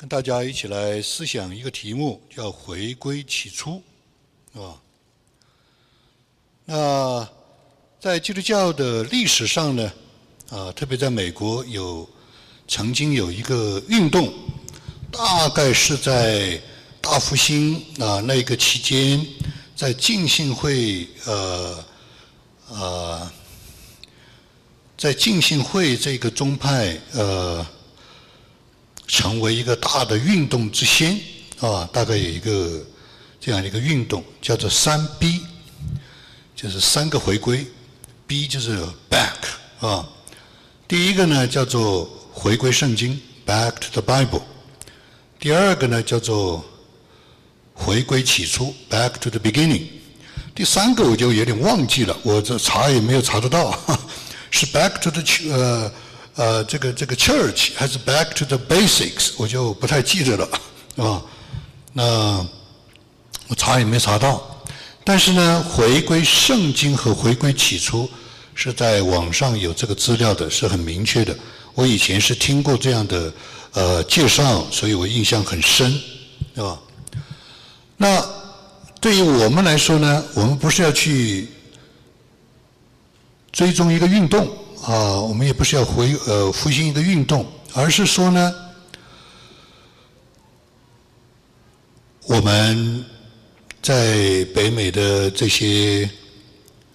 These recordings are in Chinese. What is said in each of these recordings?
跟大家一起来思想一个题目，叫“回归起初”，啊。那在基督教的历史上呢，啊，特别在美国有曾经有一个运动，大概是在大复兴啊那个期间，在浸信会呃呃，在浸信会这个宗派呃。成为一个大的运动之先啊，大概有一个这样一个运动，叫做三 B，就是三个回归，B 就是 back 啊。第一个呢叫做回归圣经，back to the Bible。第二个呢叫做回归起初，back to the beginning。第三个我就有点忘记了，我这查也没有查得到，是 back to the 呃。呃，这个这个 church 还是 back to the basics，我就不太记得了，啊，那我查也没查到。但是呢，回归圣经和回归起初是在网上有这个资料的，是很明确的。我以前是听过这样的呃介绍，所以我印象很深，是吧？那对于我们来说呢，我们不是要去追踪一个运动。啊，我们也不是要回呃复兴一个运动，而是说呢，我们在北美的这些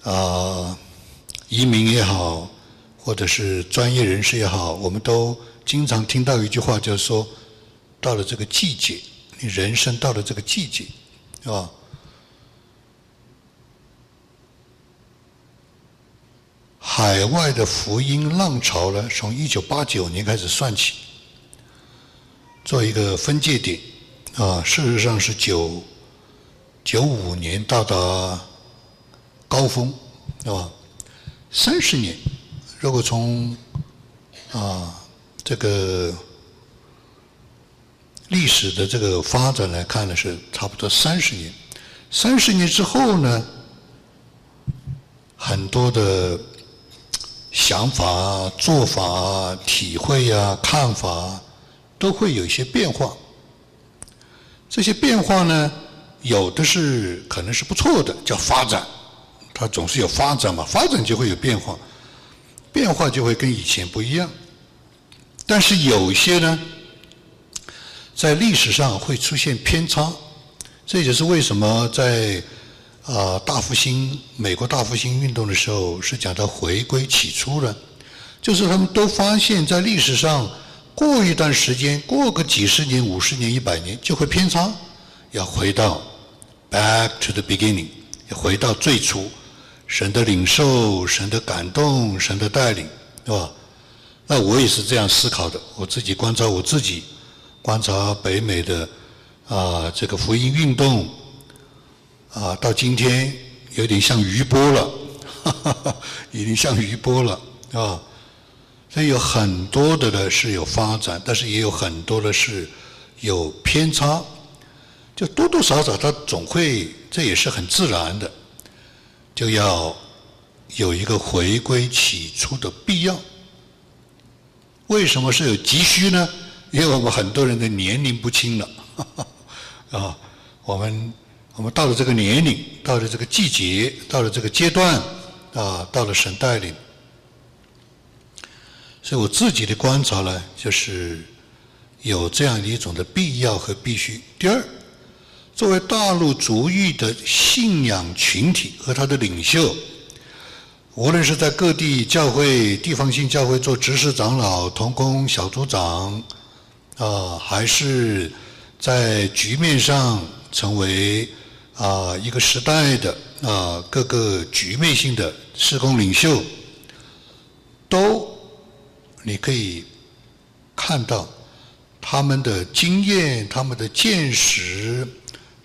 啊移民也好，或者是专业人士也好，我们都经常听到一句话，就是说，到了这个季节，你人生到了这个季节，是海外的福音浪潮呢，从一九八九年开始算起，做一个分界点，啊，事实上是九九五年到达高峰，啊吧？三十年，如果从啊这个历史的这个发展来看呢，是差不多三十年。三十年之后呢，很多的。想法、做法、体会呀、看法，都会有一些变化。这些变化呢，有的是可能是不错的，叫发展。它总是有发展嘛，发展就会有变化，变化就会跟以前不一样。但是有些呢，在历史上会出现偏差，这也是为什么在。啊，大复兴，美国大复兴运动的时候是讲到回归起初的，就是他们都发现，在历史上过一段时间，过个几十年、五十年、一百年就会偏差，要回到 back to the beginning，要回到最初，神的领受、神的感动、神的带领，是吧？那我也是这样思考的，我自己观察我自己，观察北美的啊这个福音运动。啊，到今天有点像余波了，哈 哈已经像余波了，啊，所以有很多的呢是有发展，但是也有很多的是有偏差，就多多少少它总会，这也是很自然的，就要有一个回归起初的必要。为什么是有急需呢？因为我们很多人的年龄不轻了，啊，我们。我们到了这个年龄，到了这个季节，到了这个阶段，啊，到了神带领，所以我自己的观察呢，就是有这样一种的必要和必须。第二，作为大陆族裔的信仰群体和他的领袖，无论是在各地教会、地方性教会做执事长老、同工小组长，啊，还是在局面上成为。啊，一个时代的啊，各个局面性的施工领袖，都你可以看到他们的经验、他们的见识、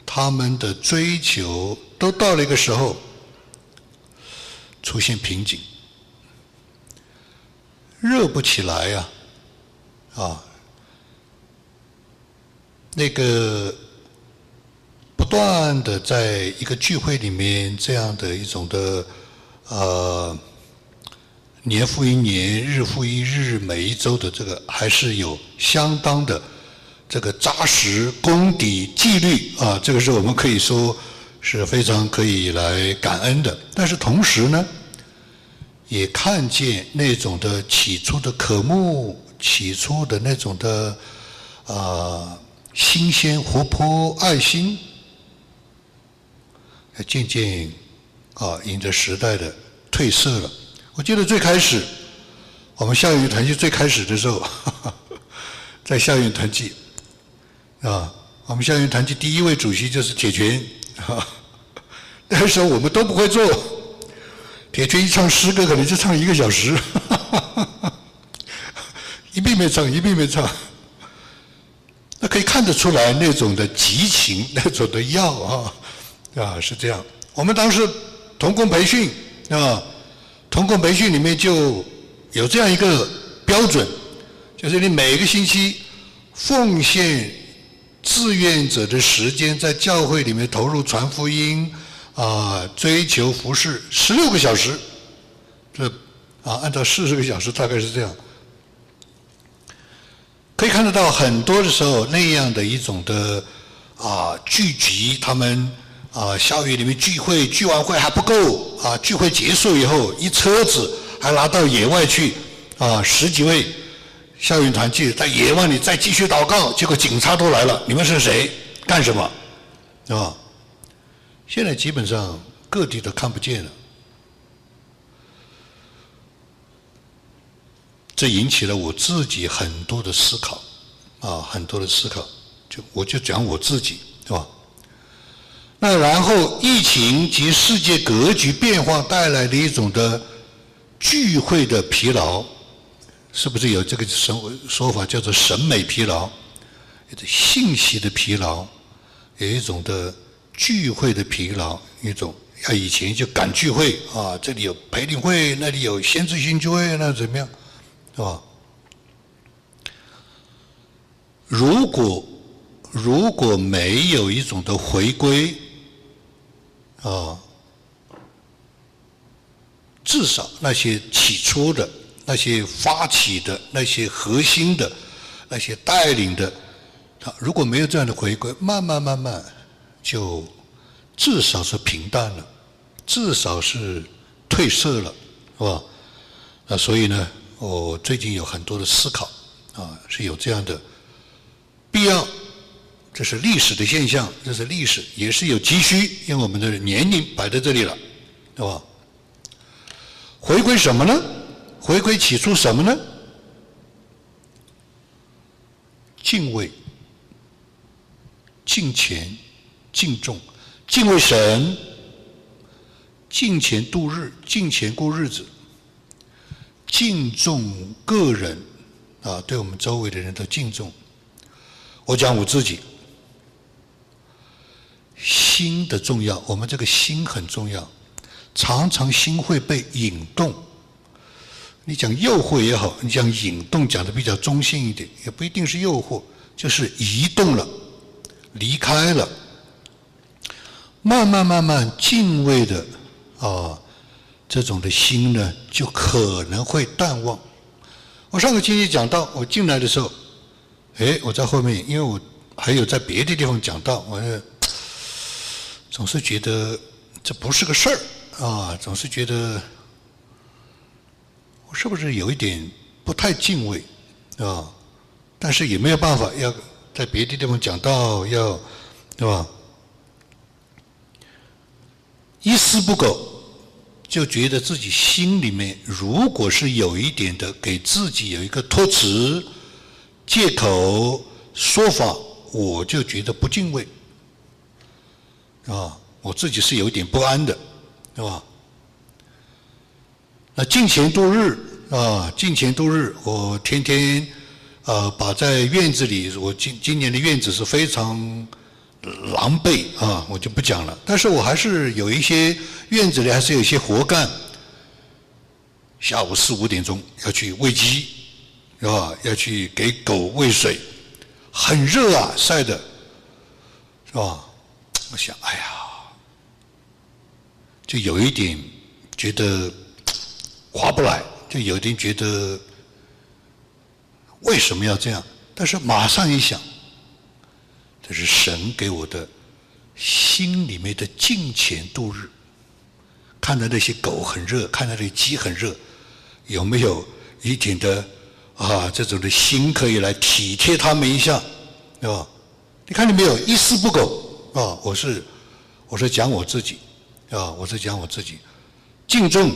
他们的追求，都到了一个时候出现瓶颈，热不起来呀，啊，那个。不断的在一个聚会里面，这样的一种的呃年复一年、日复一日、每一周的这个，还是有相当的这个扎实功底纪律啊，这个是我们可以说是非常可以来感恩的。但是同时呢，也看见那种的起初的渴慕，起初的那种的啊新鲜活泼爱心，渐渐啊迎着时代的褪色了。我记得最开始。我们校园团契最开始的时候，在校园团契啊，我们校园团契第一位主席就是铁拳啊。那时候我们都不会做，铁拳一唱诗歌可能就唱一个小时，一遍没唱，一遍没唱。那可以看得出来那种的激情，那种的要啊啊是这样。我们当时童工培训啊，童工培训里面就。有这样一个标准，就是你每个星期奉献志愿者的时间，在教会里面投入传福音啊，追求服饰十六个小时，这啊，按照四十个小时大概是这样。可以看得到很多的时候那样的一种的啊聚集，他们啊校园里面聚会，聚完会还不够啊，聚会结束以后一车子。还拿到野外去，啊，十几位校园团契在野外里再继续祷告，结果警察都来了。你们是谁？干什么？啊？现在基本上各地都看不见了，这引起了我自己很多的思考，啊，很多的思考。就我就讲我自己，那然后疫情及世界格局变化带来的一种的。聚会的疲劳，是不是有这个说说法叫做审美疲劳？一种信息的疲劳，有一种的聚会的疲劳，一种啊以前就赶聚会啊，这里有培灵会，那里有先知性聚会，那怎么样，是吧？如果如果没有一种的回归，啊。至少那些起初的、那些发起的、那些核心的、那些带领的，他如果没有这样的回归，慢慢慢慢就至少是平淡了，至少是褪色了，是吧？那所以呢，我最近有很多的思考，啊，是有这样的必要，这是历史的现象，这是历史，也是有急需，因为我们的年龄摆在这里了，对吧？回归什么呢？回归起初什么呢？敬畏、敬虔、敬重、敬畏神、敬虔度日、敬虔过日子、敬重个人啊，对我们周围的人都敬重。我讲我自己，心的重要，我们这个心很重要。常常心会被引动，你讲诱惑也好，你讲引动讲的比较中性一点，也不一定是诱惑，就是移动了，离开了，慢慢慢慢敬畏的啊，这种的心呢，就可能会淡忘。我上个星期讲到，我进来的时候，哎，我在后面，因为我还有在别的地方讲到，我总是觉得这不是个事儿。啊，总是觉得我是不是有一点不太敬畏啊？但是也没有办法，要在别的地方讲到，要对吧？一丝不苟，就觉得自己心里面如果是有一点的，给自己有一个托词、借口、说法，我就觉得不敬畏啊，我自己是有点不安的。是吧？那进钱度日啊，进钱度日，我天天呃，把在院子里，我今今年的院子是非常狼狈啊，我就不讲了。但是我还是有一些院子里还是有一些活干。下午四五点钟要去喂鸡，是吧？要去给狗喂水，很热啊，晒的，是吧？我想，哎呀。就有一点觉得划不来，就有一点觉得为什么要这样？但是马上一想，这是神给我的心里面的金钱度日。看到那些狗很热，看到那些鸡很热，有没有一点的啊这种的心可以来体贴他们一下，对吧？你看见没有，一丝不苟啊！我是我是讲我自己啊，我是讲我自己，敬重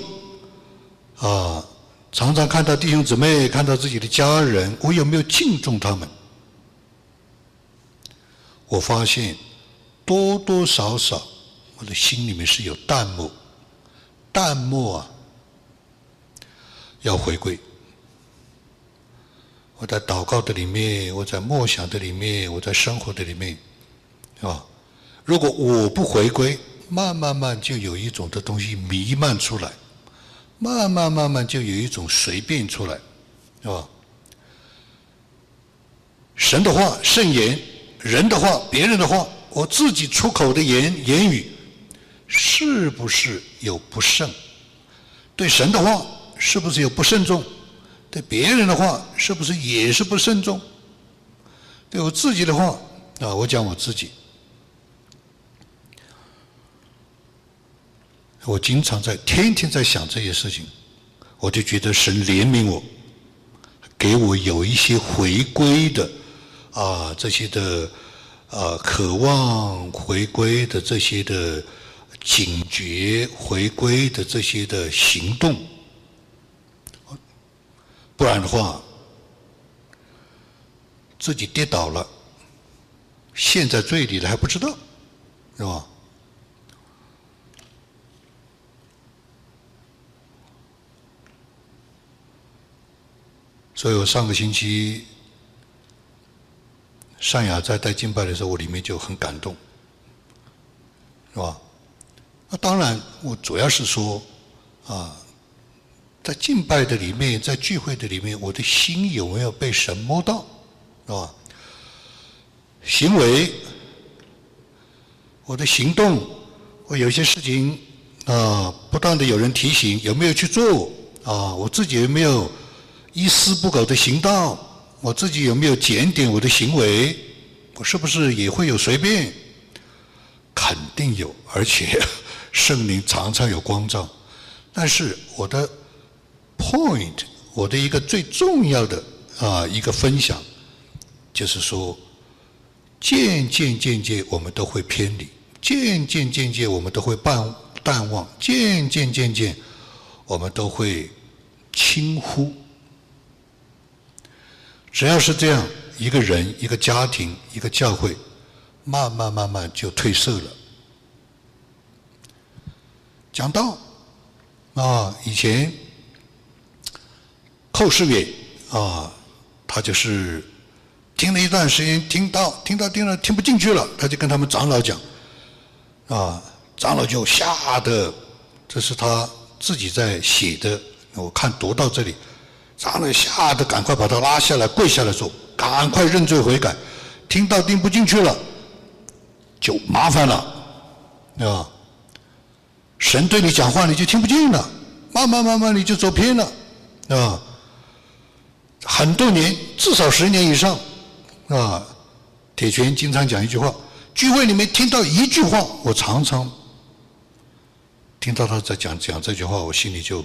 啊。常常看到弟兄姊妹，看到自己的家人，我有没有敬重他们？我发现多多少少，我的心里面是有淡漠，淡漠啊，要回归。我在祷告的里面，我在默想的里面，我在生活的里面，啊，如果我不回归，慢慢慢就有一种的东西弥漫出来。慢慢慢慢就有一种随便出来，是吧？神的话圣言，人的话别人的话，我自己出口的言言语，是不是有不慎？对神的话是不是有不慎重？对别人的话是不是也是不慎重？对我自己的话啊，我讲我自己。我经常在天天在想这些事情，我就觉得神怜悯我，给我有一些回归的啊这些的啊渴望回归的这些的警觉回归的这些的行动，不然的话，自己跌倒了，陷在罪里了还不知道，是吧？所以我上个星期，善雅在带敬拜的时候，我里面就很感动，是吧？那当然，我主要是说，啊，在敬拜的里面，在聚会的里面，我的心有没有被神摸到，是吧？行为，我的行动，我有些事情啊，不断的有人提醒，有没有去做？啊，我自己有没有？一丝不苟的行道，我自己有没有检点我的行为？我是不是也会有随便？肯定有，而且 圣灵常常有光照。但是我的 point，我的一个最重要的啊一个分享，就是说，渐渐渐渐我们都会偏离，渐渐渐渐我们都会淡淡忘，渐渐渐渐我们都会轻忽。只要是这样，一个人、一个家庭、一个教会，慢慢慢慢就褪色了。讲道啊，以前寇世远啊，他就是听了一段时间，听到听到听了听不进去了，他就跟他们长老讲啊，长老就吓得，这是他自己在写的，我看读到这里。长老吓得赶快把他拉下来，跪下来说：“赶快认罪悔改，听到听不进去了，就麻烦了，啊！神对你讲话你就听不进了，慢慢慢慢你就走偏了，啊！很多年，至少十年以上，啊！铁拳经常讲一句话：聚会里面听到一句话，我常常听到他在讲讲这句话，我心里就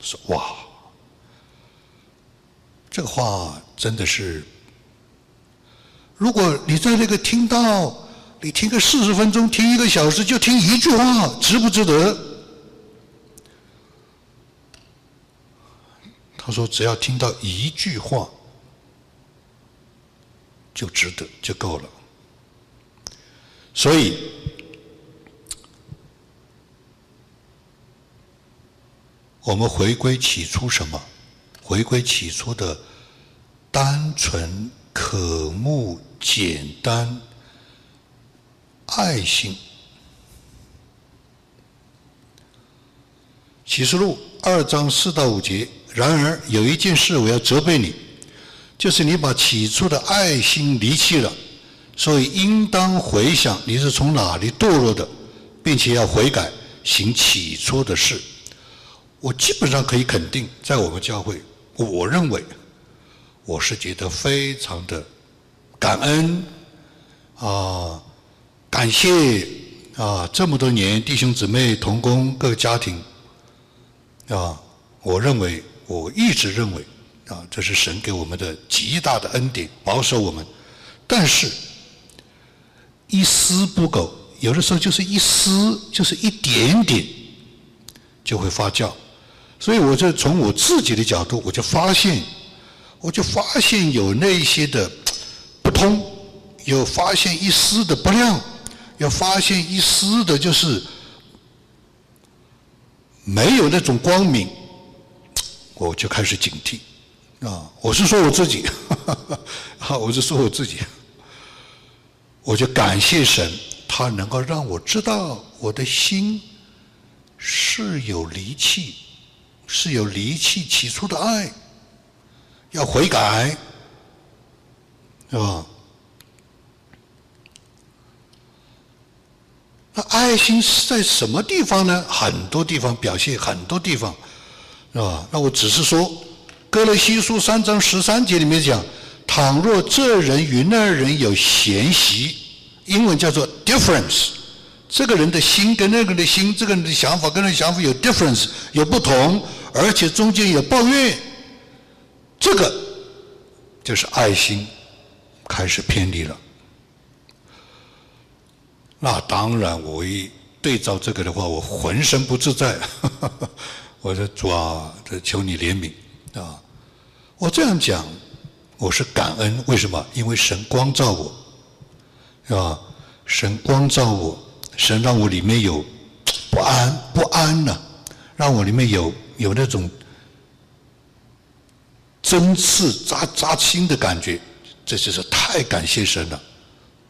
说哇！”这个话真的是，如果你在那个听到，你听个四十分钟，听一个小时，就听一句话，值不值得？他说，只要听到一句话，就值得，就够了。所以，我们回归起初什么？回归起初的单纯、可慕、简单、爱心。启示录二章四到五节。然而有一件事我要责备你，就是你把起初的爱心离弃了，所以应当回想你是从哪里堕落的，并且要悔改，行起初的事。我基本上可以肯定，在我们教会。我认为，我是觉得非常的感恩，啊，感谢啊，这么多年弟兄姊妹同工各个家庭啊，我认为我一直认为啊，这是神给我们的极大的恩典，保守我们。但是，一丝不苟，有的时候就是一丝，就是一点点，就会发酵。所以，我就从我自己的角度，我就发现，我就发现有那些的 不通，有发现一丝的不亮，要发现一丝的，就是没有那种光明，我就开始警惕。啊，我是说我自己，哈，我是说我自己，我就感谢神，他能够让我知道我的心是有离弃，是有离弃起初的爱，要悔改，是吧？那爱心是在什么地方呢？很多地方表现，很多地方，是吧？那我只是说。哥罗西书三章十三节里面讲，倘若这人与那人有嫌隙，英文叫做 difference，这个人的心跟那个人的心，这个人的想法跟那想法有 difference，有不同，而且中间有抱怨，这个就是爱心开始偏离了。那当然，我一对照这个的话，我浑身不自在。我说主啊，这求你怜悯啊！我这样讲，我是感恩。为什么？因为神光照我，是吧？神光照我，神让我里面有不安，不安呢，让我里面有有那种针刺扎扎心的感觉，这就是太感谢神了，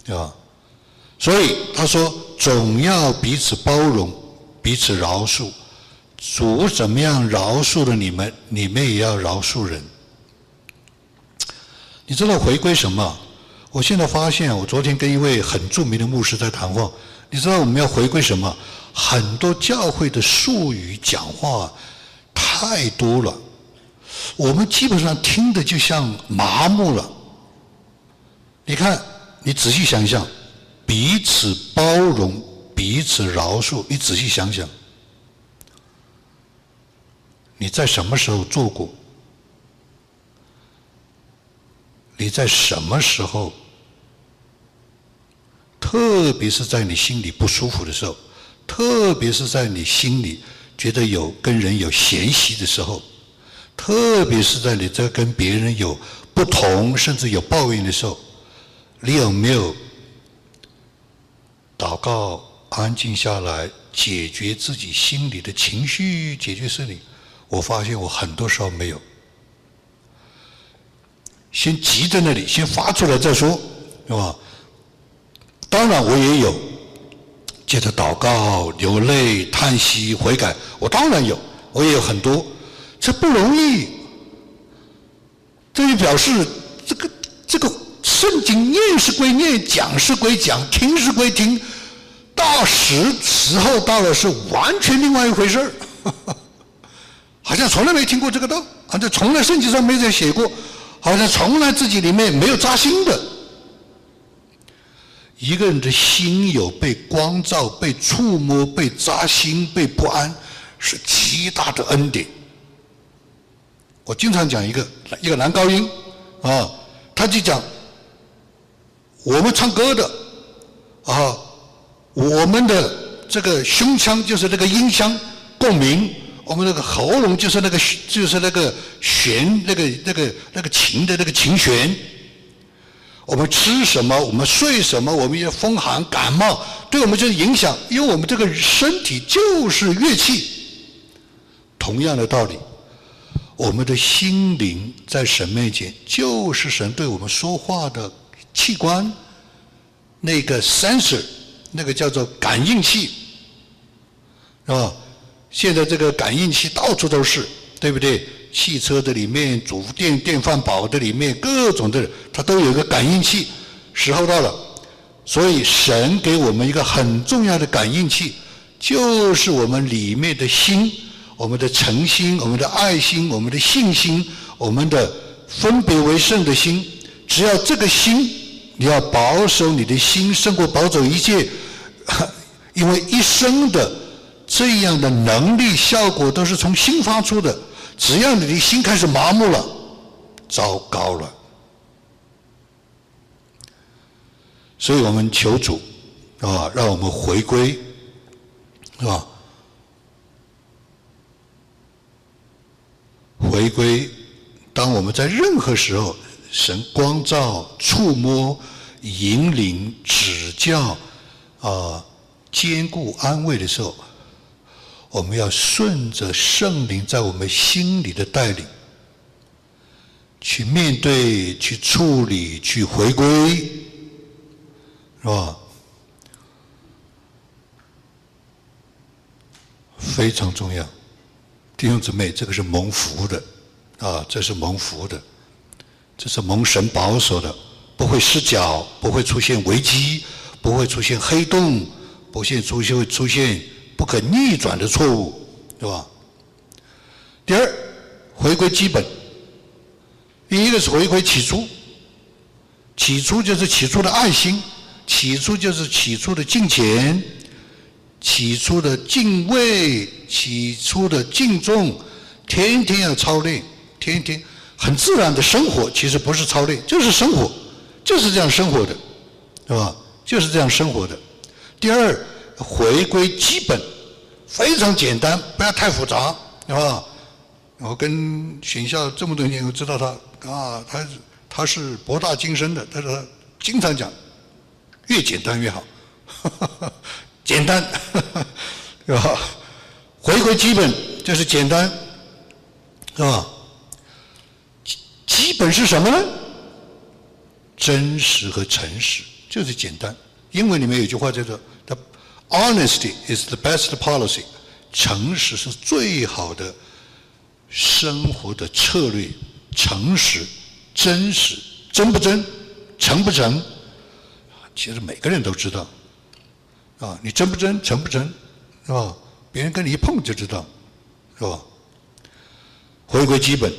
对吧？所以他说，总要彼此包容，彼此饶恕。主怎么样饶恕了你们，你们也要饶恕人。你知道回归什么？我现在发现，我昨天跟一位很著名的牧师在谈话。你知道我们要回归什么？很多教会的术语讲话太多了，我们基本上听的就像麻木了。你看，你仔细想想，彼此包容，彼此饶恕。你仔细想想，你在什么时候做过？你在什么时候，特别是在你心里不舒服的时候，特别是在你心里觉得有跟人有嫌隙的时候，特别是在你在跟别人有不同甚至有抱怨的时候，你有没有祷告、安静下来，解决自己心里的情绪，解决事情？我发现我很多时候没有。先急在那里，先发出来再说，是吧？当然我也有，接着祷告、流泪、叹息、悔改，我当然有，我也有很多，这不容易。这就表示这个这个圣经念是归念，讲是归讲，听是归听，到时时候到了是完全另外一回事儿，好像从来没听过这个道，好像从来圣经上没在写过。好像从来自己里面没有扎心的，一个人的心有被光照、被触摸、被扎心、被不安，是极大的恩典。我经常讲一个一个男高音啊，他就讲我们唱歌的啊，我们的这个胸腔就是那个音箱共鸣。我们那个喉咙就是那个就是那个弦那个那个那个琴的那个琴弦。我们吃什么？我们睡什么？我们也风寒感冒，对我们就是影响，因为我们这个身体就是乐器。同样的道理，我们的心灵在神面前就是神对我们说话的器官，那个 sensor，那个叫做感应器，是吧？现在这个感应器到处都是，对不对？汽车的里面、主电电饭煲的里面，各种的，它都有一个感应器。时候到了，所以神给我们一个很重要的感应器，就是我们里面的心，我们的诚心、我们的爱心、我们的信心、我们的分别为圣的心。只要这个心你要保守你的心，胜过保守一切，因为一生的这样的能力效果都是从心发出的。只要你的心开始麻木了，糟糕了。所以我们求主啊，让我们回归，是吧？回归，当我们在任何时候，神光照、触摸、引领、指教、啊坚固、安慰的时候，我们要顺着圣灵在我们心里的带领，去面对、去处理、去回归，是吧？非常重要。弟兄姊妹，这个是蒙福的，啊，这是蒙福的，这是蒙神保守的，不会失脚，不会出现危机，不会出现黑洞，不会出现会出现不可逆转的错误，对吧？第二，回归基本，第一个是回归起初，起初就是起初的爱心，起初就是起初的敬虔。起初的敬畏，起初的敬重，天天要操练，天天很自然的生活，其实不是操练，就是生活，就是这样生活的，是吧？就是这样生活的。第二，回归基本，非常简单，不要太复杂，啊？我跟选校这么多年，我知道他啊，他他是博大精深的，他说经常讲，越简单越好。简单，是 吧？回归基本就是简单，是吧？基本是什么呢？真实和诚实就是简单。英文里面有句话叫做 honesty is the best policy”，诚实是最好的生活的策略。诚实、真实，真不真，诚不诚，其实每个人都知道。啊，你真不真，诚不诚，是吧？别人跟你一碰就知道，是吧？回归基本。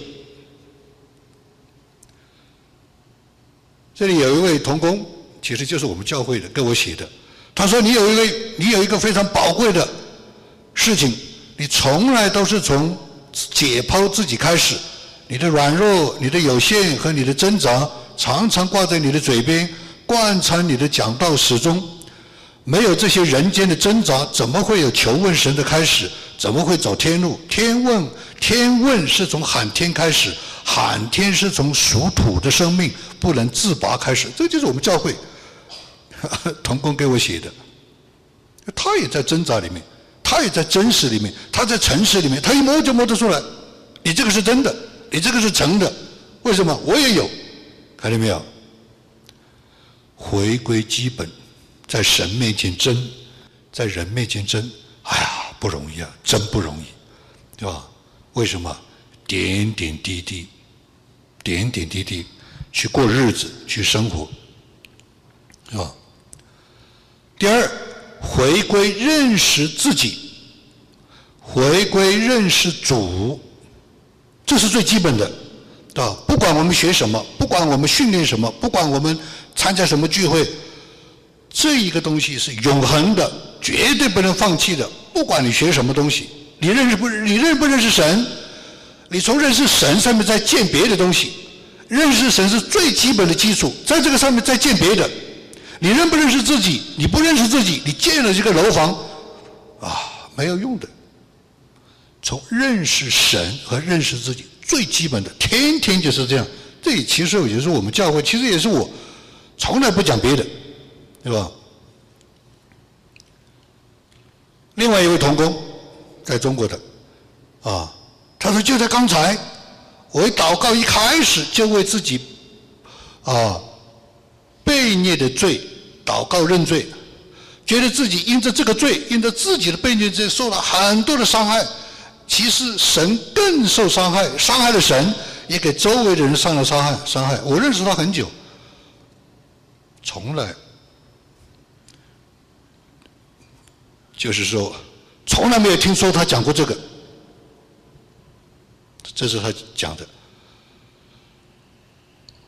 这里有一位童工，其实就是我们教会的，给我写的。他说：“你有一个，你有一个非常宝贵的事情，你从来都是从解剖自己开始，你的软弱、你的有限和你的挣扎，常常挂在你的嘴边，贯穿你的讲道始终。”没有这些人间的挣扎，怎么会有求问神的开始？怎么会走天路？天问，天问是从喊天开始，喊天是从属土的生命不能自拔开始。这就是我们教会 童工给我写的。他也在挣扎里面，他也在真实里面，他在诚实里面，他一摸就摸得出来。你这个是真的，你这个是诚的。为什么？我也有，看见没有？回归基本。在神面前争，在人面前争，哎呀，不容易啊，真不容易，对吧？为什么？点点滴滴，点点滴滴去过日子，去生活，是吧？第二，回归认识自己，回归认识主，这是最基本的，对吧？不管我们学什么，不管我们训练什么，不管我们参加什么聚会。这一个东西是永恒的，绝对不能放弃的。不管你学什么东西，你认识不？你认不认识神？你从认识神上面再建别的东西。认识神是最基本的基础，在这个上面再建别的。你认不认识自己？你不认识自己，你建了这个楼房，啊，没有用的。从认识神和认识自己最基本的，天天就是这样。这其实也是我们教会，其实也是我，从来不讲别的。对吧？另外一位童工，在中国的，啊，他说就在刚才，我一祷告一开始就为自己，啊，被孽的罪祷告认罪，觉得自己因着这个罪，因着自己的被孽罪受了很多的伤害，其实神更受伤害，伤害了神，也给周围的人上了伤害，伤害。我认识他很久，从来。就是说，从来没有听说他讲过这个，这是他讲的。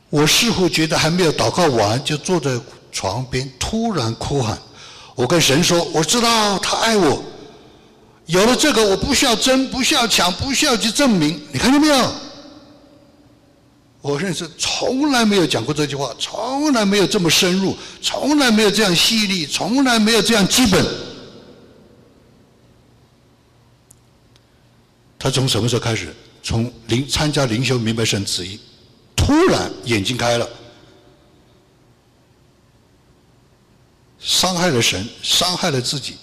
我似乎觉得还没有祷告完，就坐在床边，突然哭喊：“我跟神说，我知道他爱我。有了这个，我不需要争，不需要抢，不需要去证明。你看见没有？我认识从来没有讲过这句话，从来没有这么深入，从来没有这样犀利，从来没有这样基本。他从什么时候开始？从灵参加灵修，明白神旨意。”突然眼睛开了，伤害了神，伤害了自己。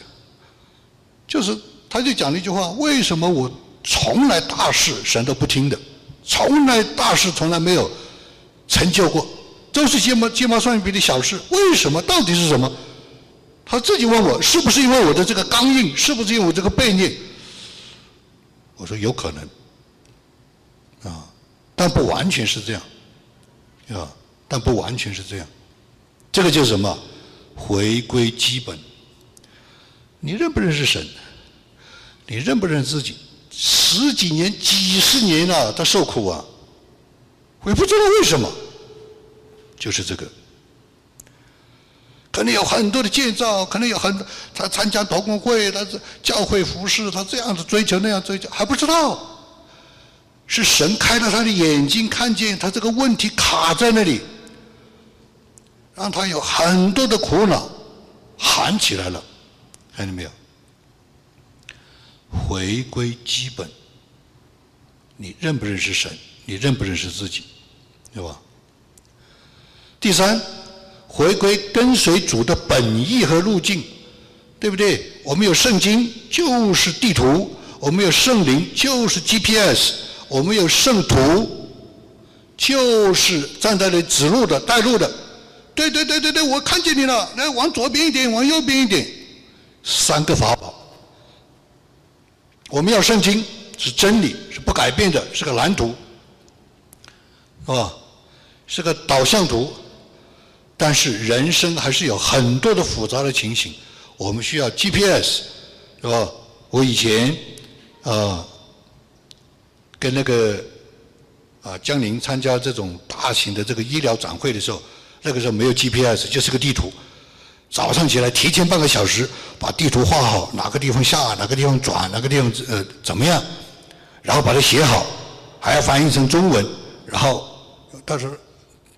就是他就讲了一句话：为什么我从来大事神都不听的，从来大事从来没有成就过，都是鸡毛鸡毛蒜皮的小事？为什么？到底是什么？他自己问我：是不是因为我的这个刚硬？是不是因为我这个悖逆？我说有可能，啊，但不完全是这样。啊，但不完全是这样。这个就是什么？回归基本。你认不认识神？你认不认识自己？十几年、几十年了，他受苦啊！我也不知道为什么。就是这个。可能有很多的建造，可能有很多他参加祷工会，他是教会服饰，他这样子追求那样追求，还不知道。是神开了他的眼睛，看见他这个问题卡在那里，让他有很多的苦恼，喊起来了，看见没有？回归基本，你认不认识神？你认不认识自己？对吧？第三，回归跟随主的本意和路径，对不对？我们有圣经就是地图，我们有圣灵就是 GPS。我们有圣徒，就是站在那指路的、带路的。对对对对对，我看见你了，来往左边一点，往右边一点，三个法宝。我们要圣经是真理，是不改变的，是个蓝图，是吧？是个导向图。但是人生还是有很多的复杂的情形，我们需要 GPS，是吧？我以前啊。跟那个啊江宁参加这种大型的这个医疗展会的时候，那个时候没有 GPS，就是个地图。早上起来提前半个小时把地图画好，哪个地方下，哪个地方转，哪个地方呃怎么样，然后把它写好，还要翻译成中文，然后到时候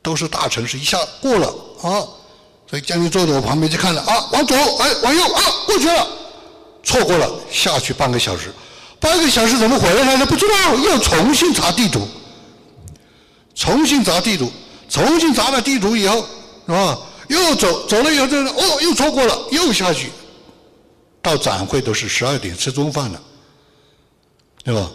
都是大城市，一下过了啊，所以江宁坐在我旁边就看了啊，往左，哎，往右啊，过去了，错过了，下去半个小时。半个小时怎么回来了？不知道，又重新查地图，重新查地图，重新查了地图以后，是吧？又走走了以后，这哦，又错过了，又下去，到展会都是十二点吃中饭了，对吧？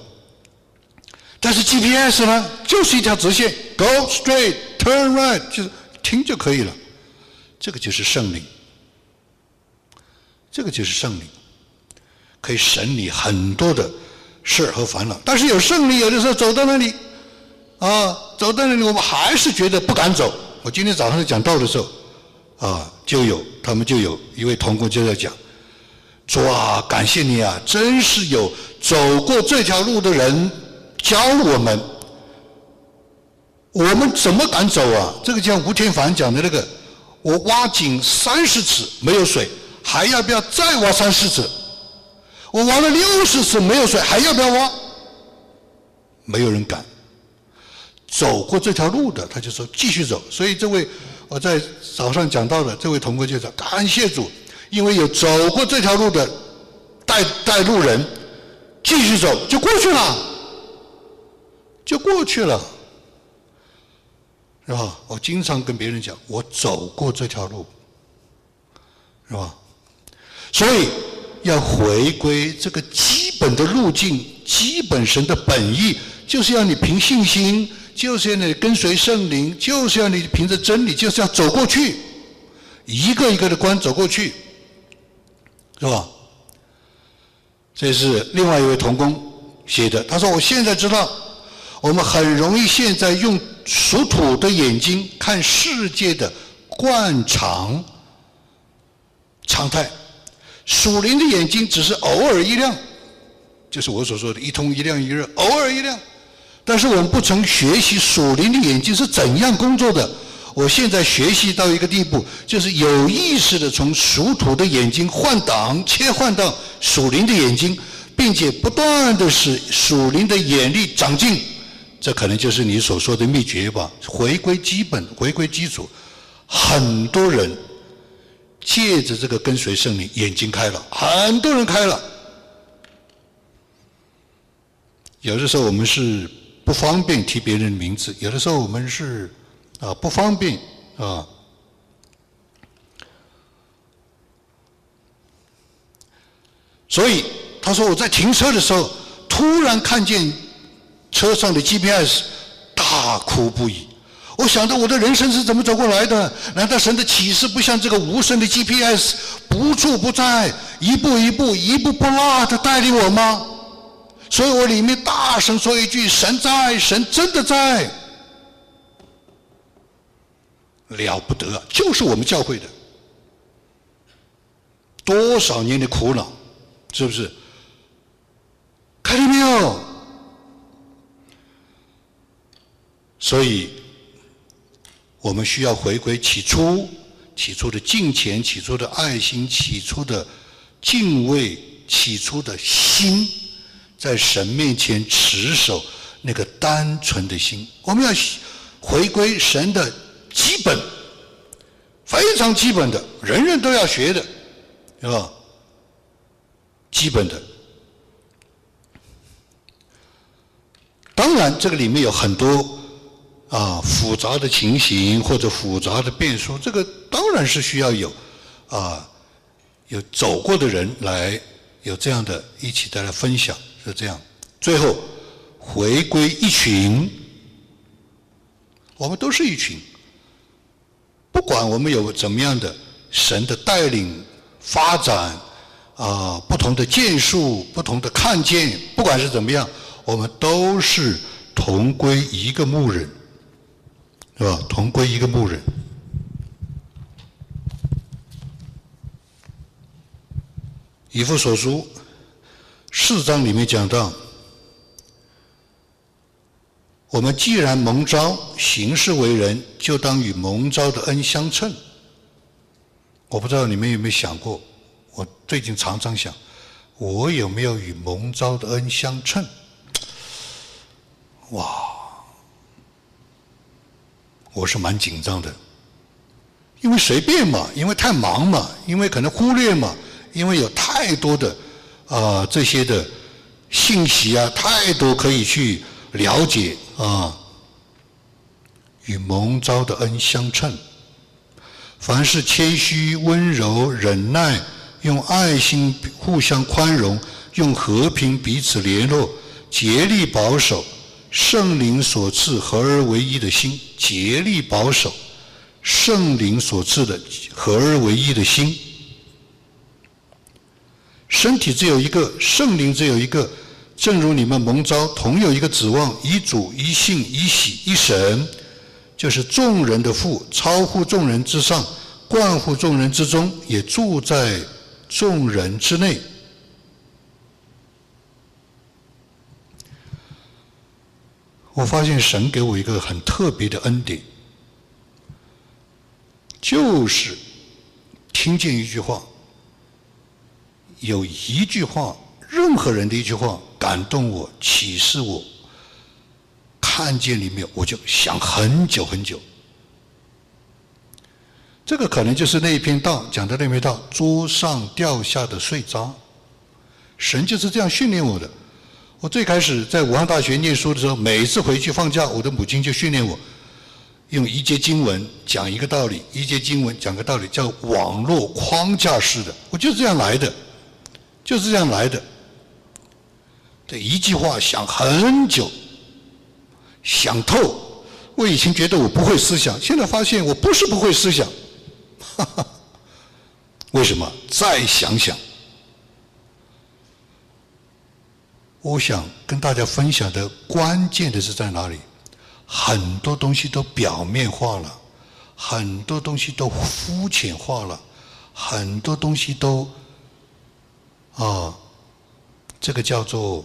但是 GPS 呢，就是一条直线，Go straight, turn right，就是听就可以了。这个就是圣灵，这个就是圣灵。可以省你很多的事儿和烦恼，但是有胜利，有的时候走到那里，啊，走到那里，我们还是觉得不敢走。我今天早上讲道的时候，啊，就有他们就有一位同工就在讲，说啊，感谢你啊，真是有走过这条路的人教我们，我们怎么敢走啊？这个像吴天凡讲的那个，我挖井三十尺没有水，还要不要再挖三十尺？我挖了六十次没有水，还要不要挖？没有人敢。走过这条路的，他就说继续走。所以这位我在早上讲到的这位同工就说：感谢主，因为有走过这条路的带带路人，继续走就过去了，就过去了，是吧？我经常跟别人讲，我走过这条路，是吧？所以。要回归这个基本的路径，基本神的本意，就是要你凭信心，就是要你跟随圣灵，就是要你凭着真理，就是要走过去，一个一个的关走过去，是吧？这是另外一位童工写的，他说：“我现在知道，我们很容易现在用属土的眼睛看世界的惯常常态。”属灵的眼睛只是偶尔一亮，就是我所说的一通一亮一热，偶尔一亮。但是我们不曾学习属灵的眼睛是怎样工作的。我现在学习到一个地步，就是有意识的从属土的眼睛换挡，切换到属灵的眼睛，并且不断的使属灵的眼力长进。这可能就是你所说的秘诀吧？回归基本，回归基础。很多人借着这个跟随圣灵，眼睛开了，很多人开了。有的时候我们是不方便提别人的名字，有的时候我们是啊不方便啊。所以他说我在停车的时候，突然看见车上的 GPS，大哭不已。我想到我的人生是怎么走过来的？难道神的启示不像这个无声的 GPS，不处不在，一步一步、一步不落的带领我吗？所以我里面大声说一句：“神在，神真的在，了不得！”就是我们教会的多少年的苦恼，是不是？看见没有？所以我们需要回归起初、起初的敬虔、起初的爱心、起初的敬畏、起初的心。在神面前持守那个单纯的心，我们要回归神的基本，非常基本的，人人都要学的，是吧？基本的。当然，这个里面有很多啊复杂的情形或者复杂的变数，这个当然是需要有啊有走过的人来有这样的一起再来分享。是这样，最后回归一群，我们都是一群。不管我们有怎么样的神的带领发展啊，不同的建树，不同的看见，不管是怎么样，我们都是同归一个牧人，是吧？同归一个牧人。以父所书。四章里面讲到，我们既然蒙召行事为人，就当与蒙召的恩相称。我不知道你们有没有想过，我最近常常想，我有没有与蒙召的恩相称？哇，我是蛮紧张的，因为随便嘛，因为太忙嘛，因为可能忽略嘛，因为有太多的。啊，这些的信息啊，太多可以去了解啊。与蒙召的恩相称，凡是谦虚、温柔、忍耐，用爱心互相宽容，用和平彼此联络，竭力保守圣灵所赐合而为一的心，竭力保守圣灵所赐的合而为一的心。身体只有一个，圣灵只有一个，正如你们蒙召同有一个指望，一主、一信、一喜、一神，就是众人的父，超乎众人之上，冠乎众人之中，也住在众人之内。我发现神给我一个很特别的恩典，就是听见一句话。有一句话，任何人的一句话感动我、启示我，看见里面我就想很久很久。这个可能就是那一篇道讲的那篇道，桌上掉下的碎渣。神就是这样训练我的。我最开始在武汉大学念书的时候，每次回去放假，我的母亲就训练我，用一节经文讲一个道理，一节经文讲个道理，叫网络框架式的。我就是这样来的。就是这样来的。这一句话想很久，想透。我以前觉得我不会思想，现在发现我不是不会思想。哈 哈为什么？再想想，我想跟大家分享的关键的是在哪里？很多东西都表面化了，很多东西都肤浅化了，很多东西都。啊，这个叫做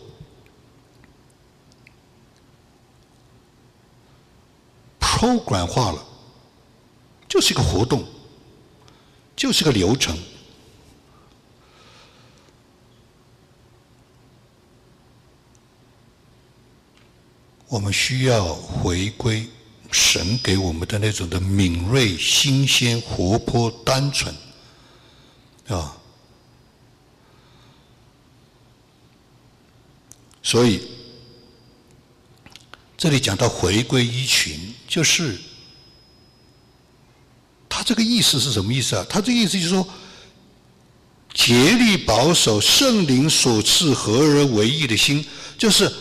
program 化了，就是一个活动，就是个流程。我们需要回归神给我们的那种的敏锐、新鲜、活泼、单纯，啊。所以，这里讲到回归一群，就是他这个意思是什么意思啊？他这个意思就是说，竭力保守圣灵所赐合而为一的心，就是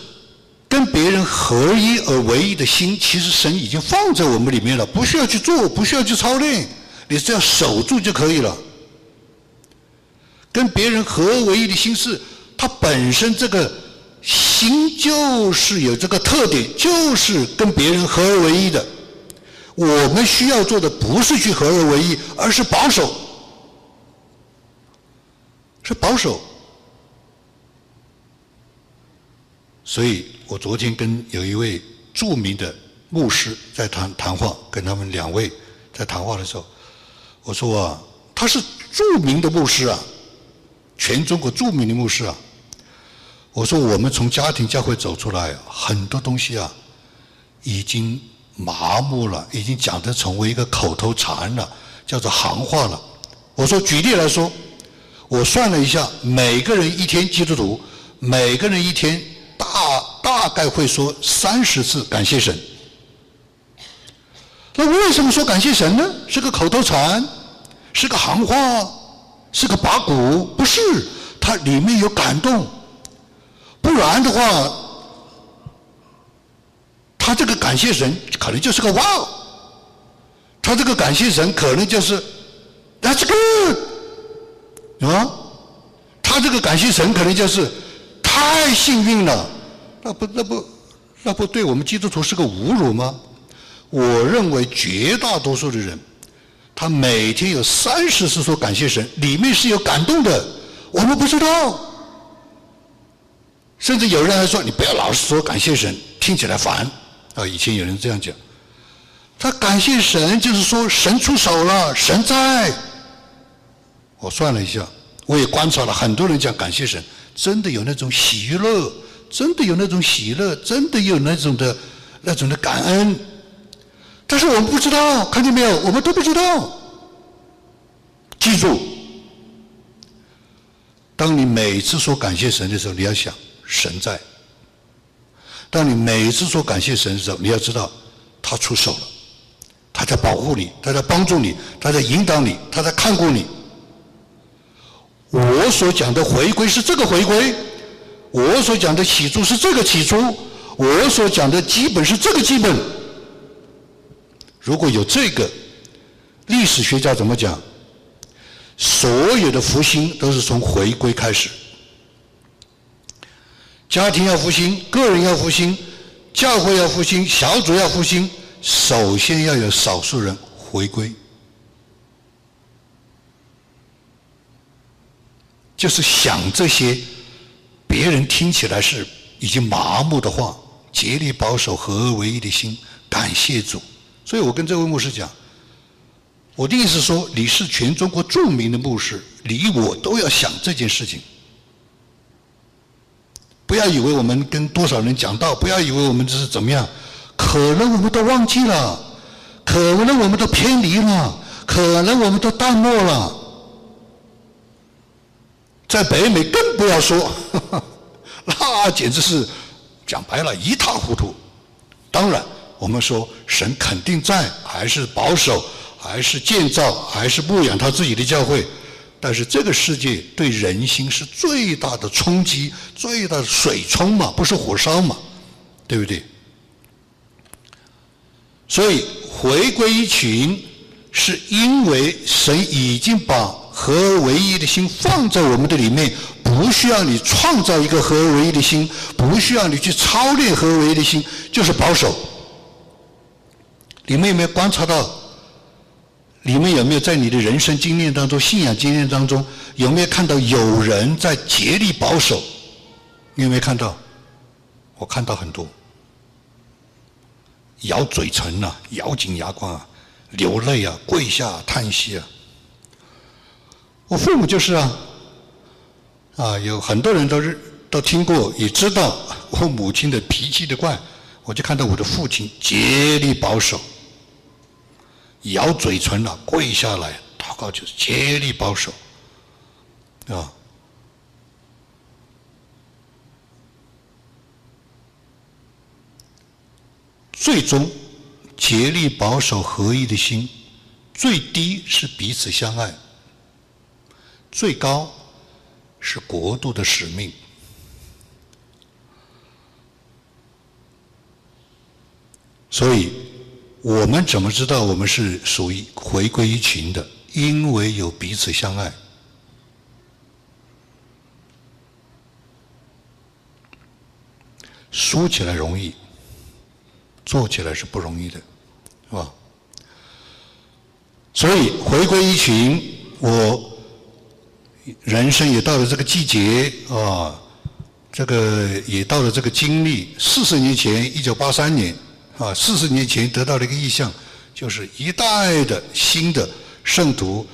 跟别人合一而为一的心。其实神已经放在我们里面了，不需要去做，不需要去操练，你只要守住就可以了。跟别人合而为一的心是，它本身这个。心就是有这个特点，就是跟别人合而为一的。我们需要做的不是去合而为一，而是保守，是保守。所以我昨天跟有一位著名的牧师在谈谈话，跟他们两位在谈话的时候，我说啊，他是著名的牧师啊，全中国著名的牧师啊。我说，我们从家庭教会走出来，很多东西啊，已经麻木了，已经讲的成为一个口头禅了，叫做行话了。我说，举例来说，我算了一下，每个人一天基督徒，每个人一天大大概会说三十次感谢神。那为什么说感谢神呢？是个口头禅，是个行话，是个八股？不是，它里面有感动。不然的话，他这个感谢神可能就是个哇，他这个感谢神可能就是 That's good，啊，他这个感谢神可能就是太幸运了，那不那不那不对我们基督徒是个侮辱吗？我认为绝大多数的人，他每天有三十次说感谢神，里面是有感动的，我们不知道。甚至有人还说：“你不要老是说感谢神，听起来烦。”啊，以前有人这样讲。他感谢神，就是说神出手了，神在。我算了一下，我也观察了很多人讲感谢神，真的有那种喜乐，真的有那种喜乐，真的有那种的那种的感恩。但是我们不知道，看见没有？我们都不知道。记住，当你每次说感谢神的时候，你要想。神在。当你每次说感谢神的时候，你要知道，他出手了，他在保护你，他在帮助你，他在引导你，他在看顾你。我所讲的回归是这个回归，我所讲的起初是这个起初，我所讲的基本是这个基本。如果有这个，历史学家怎么讲？所有的复兴都是从回归开始。家庭要复兴，个人要复兴，教会要复兴，小组要复兴，首先要有少数人回归，就是想这些别人听起来是已经麻木的话，竭力保守合而为一的心，感谢主。所以我跟这位牧师讲，我的意思说，你是全中国著名的牧师，你我都要想这件事情。不要以为我们跟多少人讲道，不要以为我们这是怎么样，可能我们都忘记了，可能我们都偏离了，可能我们都淡漠了。在北美更不要说，那简直是讲白了一塌糊涂。当然，我们说神肯定在，还是保守，还是建造，还是牧养他自己的教会。但是这个世界对人心是最大的冲击，最大的水冲嘛，不是火烧嘛，对不对？所以回归一群，是因为神已经把合而为一的心放在我们的里面，不需要你创造一个合而为一的心，不需要你去操练合而为一的心，就是保守。你们有没有观察到？你们有没有在你的人生经验当中、信仰经验当中，有没有看到有人在竭力保守？你有没有看到？我看到很多。咬嘴唇呐，咬紧牙关啊，流泪啊，跪下叹息啊。我父母就是啊，啊，有很多人都是都听过，也知道我母亲的脾气的怪，我就看到我的父亲竭力保守，咬嘴唇了，跪下来祷告，就是竭力保守，啊。最终，竭力保守合一的心；最低是彼此相爱；最高是国度的使命。所以，我们怎么知道我们是属于回归一群的？因为有彼此相爱。说起来容易。做起来是不容易的，是吧？所以回归一群，我人生也到了这个季节啊，这个也到了这个经历。四十年前，一九八三年啊，四十年前得到了一个意向，就是一代的新的圣徒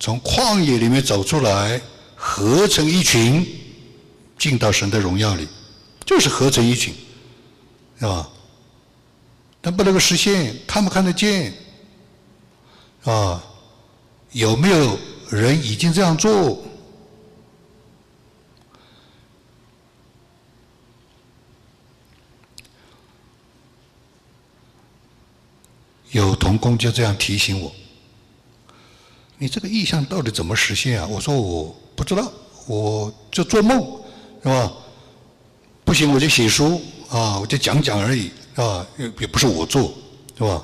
从旷野里面走出来，合成一群，进到神的荣耀里，就是合成一群，是吧？能不能够实现？看不看得见？啊，有没有人已经这样做？有童工就这样提醒我：“你这个意向到底怎么实现啊？”我说：“我不知道，我就做梦，是吧？不行，我就写书啊，我就讲讲而已。”啊，也也不是我做，是吧？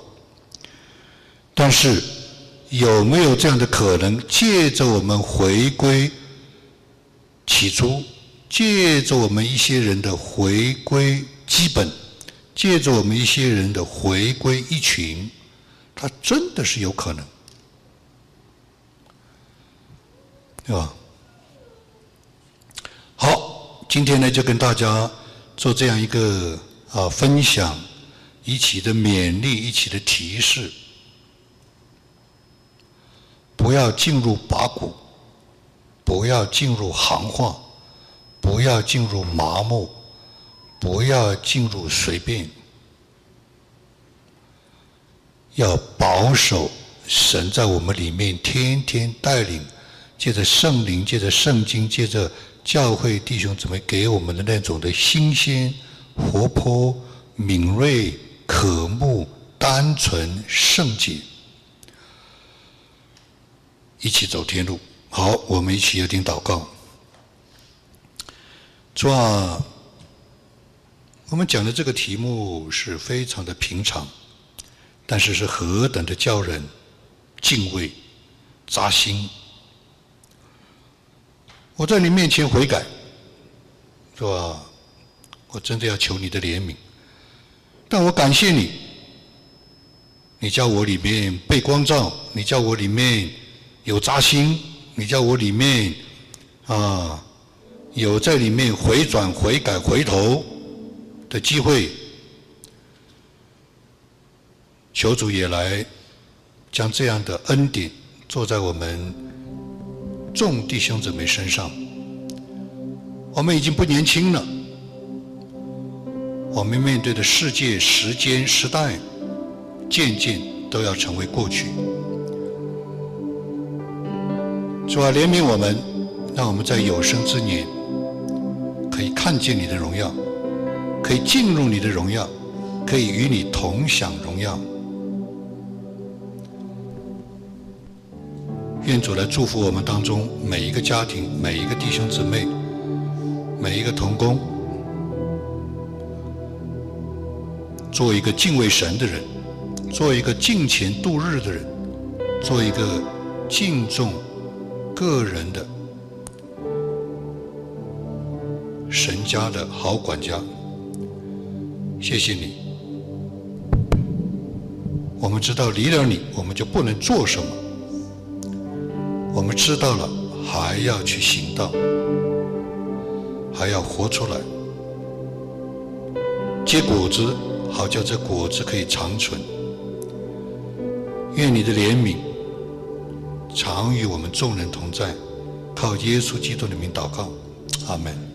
但是有没有这样的可能？借着我们回归起初，借着我们一些人的回归基本，借着我们一些人的回归一群，它真的是有可能，对吧？好，今天呢就跟大家做这样一个。啊，分享，一起的勉励，一起的提示，不要进入八股，不要进入行话，不要进入麻木，不要进入随便，要保守神在我们里面天天带领，借着圣灵，借着圣经，借着教会弟兄姊妹给我们的那种的新鲜。活泼、敏锐、可慕、单纯、圣洁，一起走天路。好，我们一起有点祷告。主啊，我们讲的这个题目是非常的平常，但是是何等的叫人敬畏、扎心。我在你面前悔改，是吧？我真的要求你的怜悯，但我感谢你，你叫我里面被光照，你叫我里面有扎心，你叫我里面啊有在里面回转、悔改、回头的机会，求主也来将这样的恩典坐在我们众弟兄姊妹身上。我们已经不年轻了。我们面对的世界、时间、时代，渐渐都要成为过去。主啊，怜悯我们，让我们在有生之年可以看见你的荣耀，可以进入你的荣耀，可以与你同享荣耀。愿主来祝福我们当中每一个家庭、每一个弟兄姊妹、每一个童工。做一个敬畏神的人，做一个敬虔度日的人，做一个敬重个人的神家的好管家。谢谢你。我们知道离了你，我们就不能做什么。我们知道了，还要去行道，还要活出来，结果子。好叫这果子可以长存。愿你的怜悯常与我们众人同在，靠耶稣基督的名祷告，阿门。